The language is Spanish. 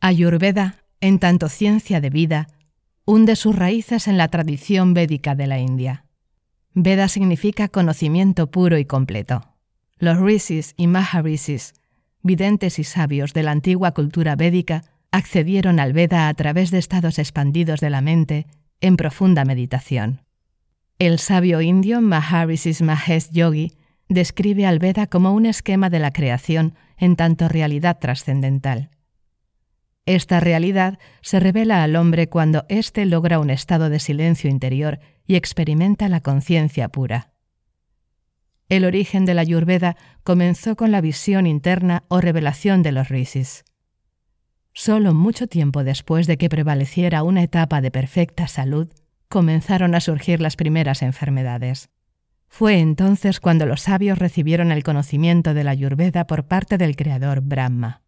Ayurveda, en tanto ciencia de vida, hunde sus raíces en la tradición védica de la India. Veda significa conocimiento puro y completo. Los rishis y maharishis, videntes y sabios de la antigua cultura védica, accedieron al Veda a través de estados expandidos de la mente en profunda meditación. El sabio indio Maharishi Mahesh Yogi describe al Veda como un esquema de la creación en tanto realidad trascendental. Esta realidad se revela al hombre cuando éste logra un estado de silencio interior y experimenta la conciencia pura. El origen de la Ayurveda comenzó con la visión interna o revelación de los rishis. Solo mucho tiempo después de que prevaleciera una etapa de perfecta salud, comenzaron a surgir las primeras enfermedades. Fue entonces cuando los sabios recibieron el conocimiento de la Ayurveda por parte del creador Brahma.